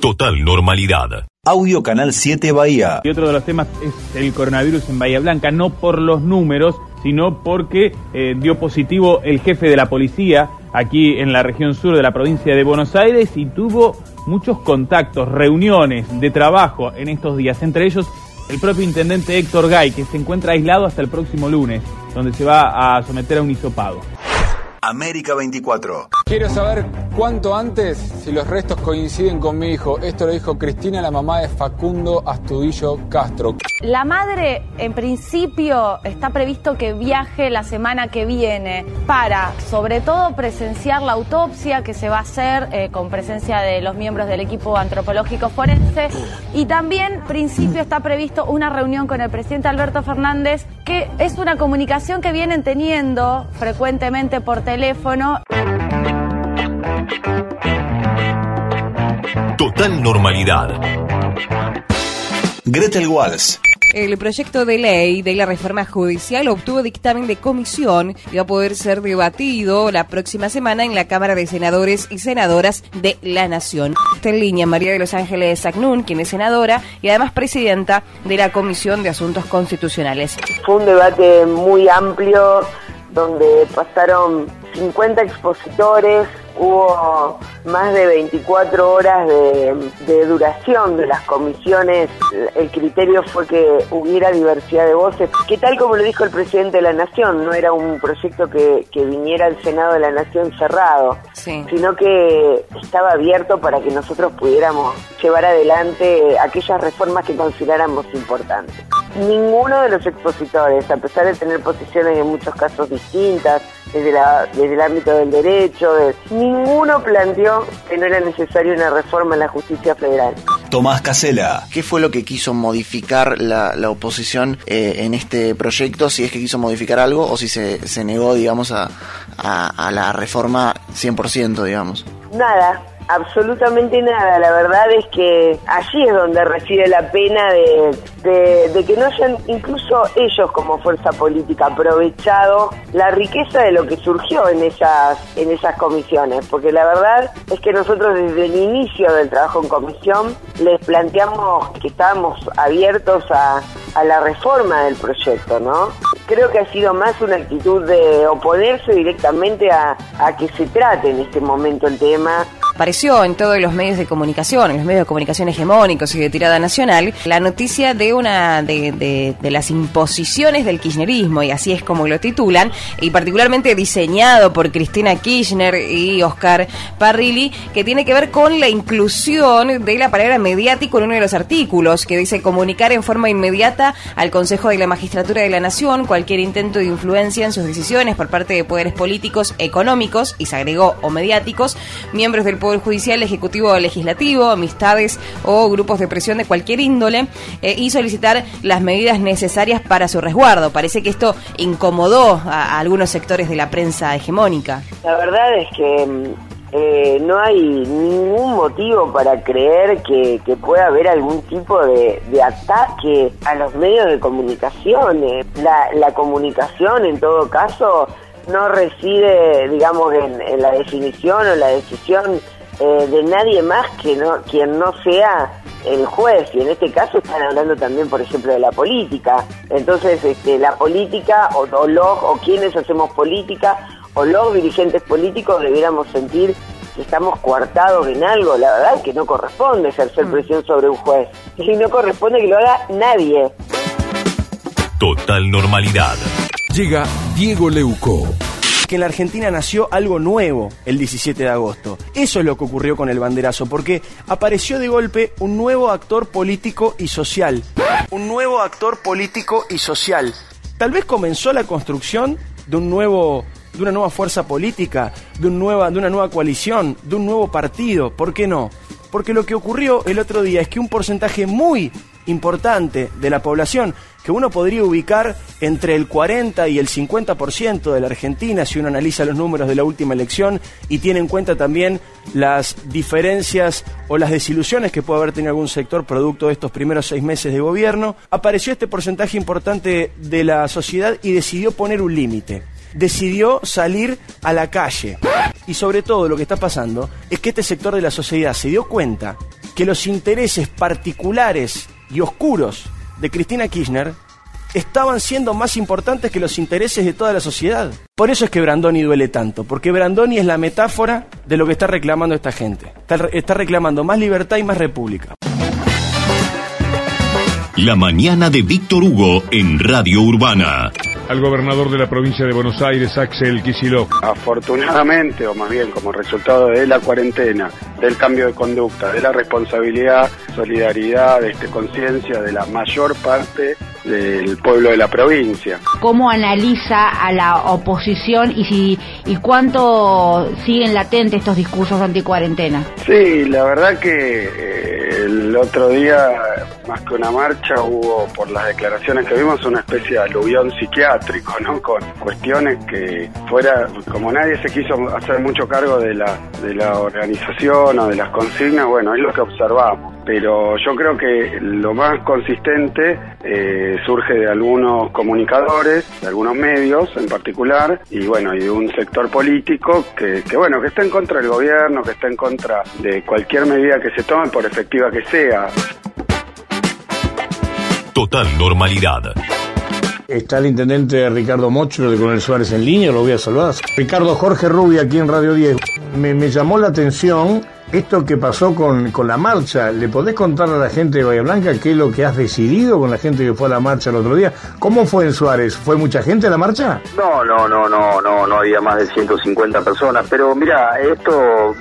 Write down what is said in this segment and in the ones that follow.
Total normalidad. Audio Canal 7 Bahía. Y otro de los temas es el coronavirus en Bahía Blanca, no por los números, sino porque eh, dio positivo el jefe de la policía aquí en la región sur de la provincia de Buenos Aires y tuvo muchos contactos, reuniones de trabajo en estos días, entre ellos el propio intendente Héctor Gay, que se encuentra aislado hasta el próximo lunes, donde se va a someter a un hisopado. América 24. Quiero saber cuánto antes si los restos coinciden con mi hijo. Esto lo dijo Cristina, la mamá de Facundo Astudillo Castro. La madre, en principio, está previsto que viaje la semana que viene para, sobre todo, presenciar la autopsia que se va a hacer eh, con presencia de los miembros del equipo antropológico forense. Y también, en principio, está previsto una reunión con el presidente Alberto Fernández, que es una comunicación que vienen teniendo frecuentemente por teléfono. Total normalidad. Gretel Walls. El proyecto de ley de la reforma judicial obtuvo dictamen de comisión y va a poder ser debatido la próxima semana en la Cámara de Senadores y Senadoras de la Nación. Está en línea María de los Ángeles Agnún, quien es senadora y además presidenta de la Comisión de Asuntos Constitucionales. Fue un debate muy amplio donde pasaron 50 expositores, hubo más de 24 horas de, duración de las comisiones. El criterio fue que hubiera diversidad de voces, que tal como lo dijo el presidente de la Nación, no era un proyecto que, viniera al Senado de la Nación cerrado, sino que estaba abierto para que nosotros pudiéramos llevar adelante aquellas reformas que consideráramos importantes. Ninguno de los expositores, a pesar de tener posiciones en muchos casos distintas, desde, la, desde el ámbito del derecho, ninguno planteó que no era necesaria una reforma en la justicia federal. Tomás Casela. ¿Qué fue lo que quiso modificar la, oposición eh, en este proyecto? Si es que quiso modificar algo o si se, se negó, digamos, a, a, a la reforma 100%, digamos. Nada, absolutamente nada. La verdad es que allí es donde reside la pena de, que no hayan incluso ellos como fuerza política aprovechado la riqueza de lo que surgió en esas, en esas comisiones. Porque la verdad es que nosotros desde el inicio del trabajo en comisión les planteamos que estábamos abiertos a, a la reforma del proyecto, ¿no? Creo que ha sido más una actitud de oponerse directamente a, a que se trate en este momento el tema apareció en todos los medios de comunicación, en los medios de comunicación hegemónicos y de tirada nacional, la noticia de una de, de, las imposiciones del kirchnerismo, y así es como lo titulan, y particularmente diseñado por Cristina Kirchner y Oscar Parrilli, que tiene que ver con la inclusión de la palabra mediático en uno de los artículos, que dice comunicar en forma inmediata al Consejo de la Magistratura de la Nación cualquier intento de influencia en sus decisiones por parte de poderes políticos, económicos, y se agregó, o mediáticos, miembros del Poder Judicial, Ejecutivo o Legislativo, amistades o grupos de presión de cualquier índole eh, y solicitar las medidas necesarias para su resguardo. Parece que esto incomodó a, algunos sectores de la prensa hegemónica. La verdad es que mm, eh, no hay ningún motivo para creer que, pueda haber algún tipo de, ataque a los medios de comunicación. La comunicación, en todo caso, no reside, digamos, en, la definición o la decisión eh, de nadie más que no quien no sea el juez. Y en este caso están hablando también por ejemplo de la política. Entonces este, la política o, los o quienes hacemos política o los dirigentes políticos debiéramos sentir que estamos coartados en algo la verdad es que no corresponde ejercer mm. presión sobre un juez. Y no corresponde que lo haga nadie. Total normalidad. Llega Diego Leuco. Que en la Argentina nació algo nuevo el 17 de agosto. Eso es lo que ocurrió con el banderazo, porque apareció de golpe un nuevo actor político y social. Un nuevo actor político y social. Tal vez comenzó la construcción de un nuevo de una nueva fuerza política, de, un nueva, de una nueva coalición, de un nuevo partido. ¿Por qué no? Porque lo que ocurrió el otro día es que un porcentaje muy importante de la población, que uno podría ubicar entre el 40 y el 50% de la Argentina si uno analiza los números de la última elección y tiene en cuenta también las diferencias o las desilusiones que puede haber tenido algún sector producto de estos primeros seis meses de gobierno, apareció este porcentaje importante de la sociedad y decidió poner un límite decidió salir a la calle. Y sobre todo lo que está pasando es que este sector de la sociedad se dio cuenta que los intereses particulares y oscuros de Cristina Kirchner estaban siendo más importantes que los intereses de toda la sociedad. Por eso es que Brandoni duele tanto, porque Brandoni es la metáfora de lo que está reclamando esta gente. Está, reclamando más libertad y más república. La mañana de Víctor Hugo en Radio Urbana. Al gobernador de la provincia de Buenos Aires, Axel Kicillof. Afortunadamente, o más bien como resultado de la cuarentena, del cambio de conducta, de la responsabilidad, solidaridad, de este, conciencia de la mayor parte del pueblo de la provincia. ¿Cómo analiza a la oposición y si y cuánto siguen latentes estos discursos anticuarentena? Sí, la verdad que eh, el otro día, más que una marcha, hubo por las declaraciones que vimos una especie de aluvión psiquiátrico, ¿no? Con cuestiones que fuera, como nadie se quiso hacer mucho cargo de la, de la organización o de las consignas, bueno, es lo que observamos. Pero yo creo que lo más consistente eh, surge de algunos comunicadores, de algunos medios en particular, y bueno, y de un sector político que, que bueno, que está en contra del gobierno, que está en contra de cualquier medida que se tome, por efectiva que sea. Total normalidad. Está el intendente Ricardo Mocho de Coronel Suárez en línea, lo voy a saludar. Ricardo Jorge Rubia aquí en Radio 10. Me, me llamó la atención esto que pasó con, con, la marcha, ¿le podés contar a la gente de Bahía Blanca qué es lo que has decidido con la gente que fue a la marcha el otro día? ¿Cómo fue en Suárez? ¿Fue mucha gente a la marcha? No, no, no, no, no, no había más de 150 personas, pero mira, esto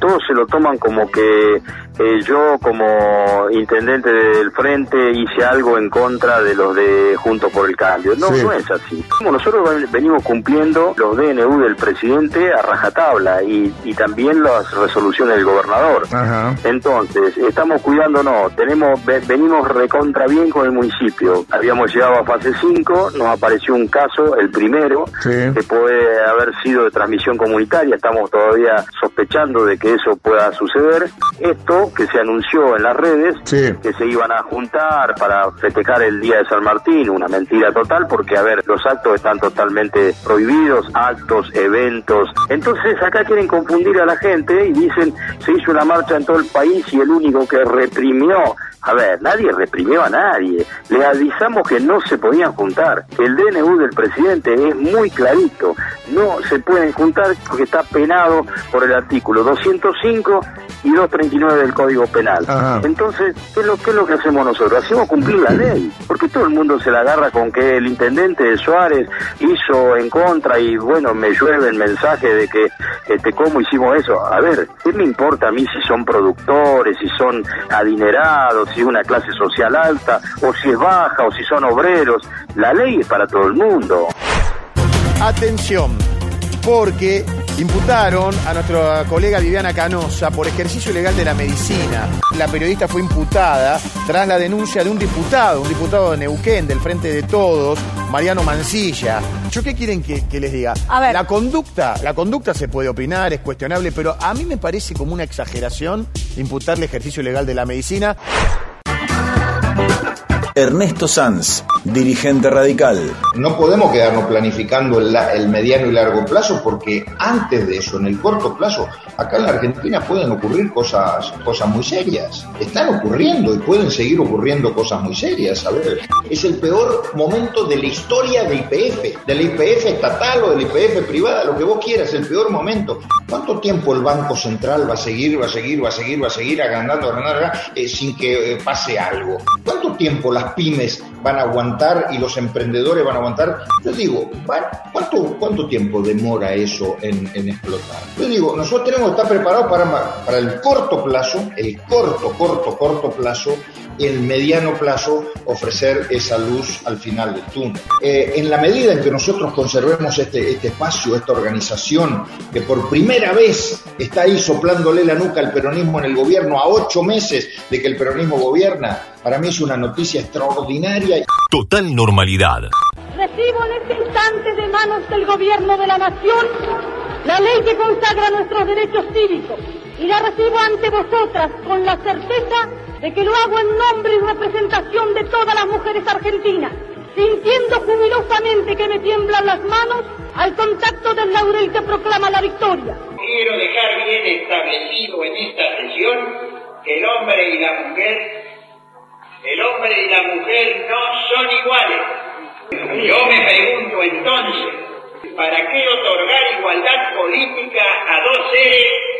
todos se lo toman como que eh, yo como intendente del frente hice algo en contra de los de Juntos por el Cambio. No, sí. no es así. Como nosotros venimos cumpliendo los DNU del presidente a rajatabla y, y también las resoluciones del gobernador. Ajá. Entonces, estamos cuidándonos, tenemos, venimos recontra bien con el municipio. Habíamos llegado a fase 5, nos apareció un caso, el primero, sí. que puede haber sido de transmisión comunitaria, estamos todavía sospechando de que eso pueda suceder. Esto que se anunció en las redes, sí. que se iban a juntar para festejar el Día de San Martín, una mentira total, porque a ver, los actos están totalmente prohibidos, actos, eventos. Entonces acá quieren confundir a la gente y dicen, se hizo una marcha en todo el país y el único que reprimió a ver, nadie reprimió a nadie. Le avisamos que no se podían juntar. El DNU del presidente es muy clarito. No se pueden juntar porque está penado por el artículo 205 y 239 del Código Penal. Ajá. Entonces, ¿qué es, lo, ¿qué es lo que hacemos nosotros? Hacemos cumplir la ley. Porque todo el mundo se la agarra con que el intendente de Suárez hizo en contra y bueno, me llueve el mensaje de que, este, ¿cómo hicimos eso? A ver, ¿qué me importa a mí si son productores, si son adinerados? si es una clase social alta, o si es baja, o si son obreros. La ley es para todo el mundo. Atención, porque imputaron a nuestra colega Viviana Canosa por ejercicio ilegal de la medicina. La periodista fue imputada tras la denuncia de un diputado, un diputado de Neuquén, del Frente de Todos, Mariano Mancilla. ¿Yo qué quieren que, que, les diga? A ver. La conducta, la conducta se puede opinar, es cuestionable, pero a mí me parece como una exageración imputarle ejercicio ilegal de la medicina. Ernesto Sanz, dirigente radical. No podemos quedarnos planificando el, mediano y largo plazo porque antes de eso, en el corto plazo, acá en la Argentina pueden ocurrir cosas, cosas muy serias. Están ocurriendo y pueden seguir ocurriendo cosas muy serias. A ver, es el peor momento de la historia del IPF, de la IPF estatal o de la IPF privada, lo que vos quieras, el peor momento. ¿Cuánto tiempo el Banco Central va a seguir, va a seguir, va a seguir, va a seguir agrandando, agrandando, eh, sin que eh, pase algo? ¿Cuánto tiempo las pymes van a aguantar y los emprendedores van a aguantar? Yo digo, ¿cuánto, cuánto tiempo demora eso en, en explotar? Yo digo, nosotros tenemos que estar preparados para, para el corto plazo, el corto, corto, corto plazo, el mediano plazo ofrecer esa luz al final del túnel. Eh, en la medida en que nosotros conservemos este, este espacio, esta organización que por primera vez está ahí soplándole la nuca al peronismo en el gobierno a ocho meses de que el peronismo gobierna, para mí es una noticia extraordinaria. Total normalidad. Recibo en este instante de manos del gobierno de la nación la ley que consagra nuestros derechos cívicos y la recibo ante vosotras con la certeza de que lo hago en nombre y representación de todas las mujeres argentinas, sintiendo jubilosamente que me tiemblan las manos al contacto del laurel que proclama la victoria. Quiero dejar bien establecido en esta sesión que el hombre y la mujer, el hombre y la mujer no son iguales. Yo me pregunto entonces, ¿para qué otorgar igualdad política a dos seres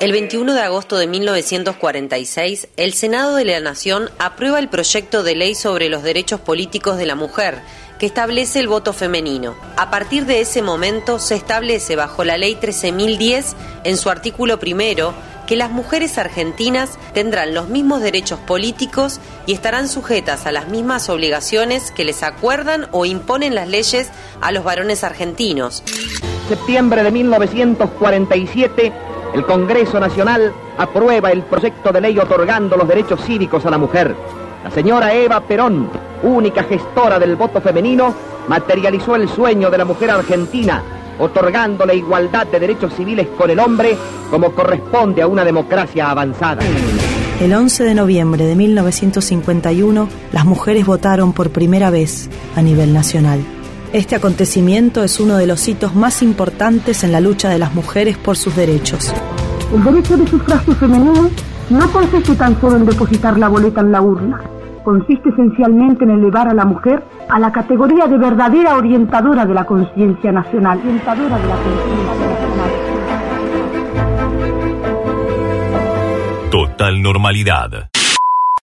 El 21 de agosto de 1946, el Senado de la Nación aprueba el proyecto de ley sobre los derechos políticos de la mujer, que establece el voto femenino. A partir de ese momento se establece bajo la ley 13.010, en su artículo primero, que las mujeres argentinas tendrán los mismos derechos políticos y estarán sujetas a las mismas obligaciones que les acuerdan o imponen las leyes a los varones argentinos. Septiembre de 1947, el Congreso Nacional aprueba el proyecto de ley otorgando los derechos cívicos a la mujer. La señora Eva Perón, única gestora del voto femenino, materializó el sueño de la mujer argentina, otorgándole igualdad de derechos civiles con el hombre como corresponde a una democracia avanzada. El 11 de noviembre de 1951, las mujeres votaron por primera vez a nivel nacional. Este acontecimiento es uno de los hitos más importantes en la lucha de las mujeres por sus derechos. El derecho de sufragio femenino no consiste tan solo en depositar la boleta en la urna. Consiste esencialmente en elevar a la mujer a la categoría de verdadera orientadora de la conciencia nacional. Orientadora de la conciencia. Total normalidad.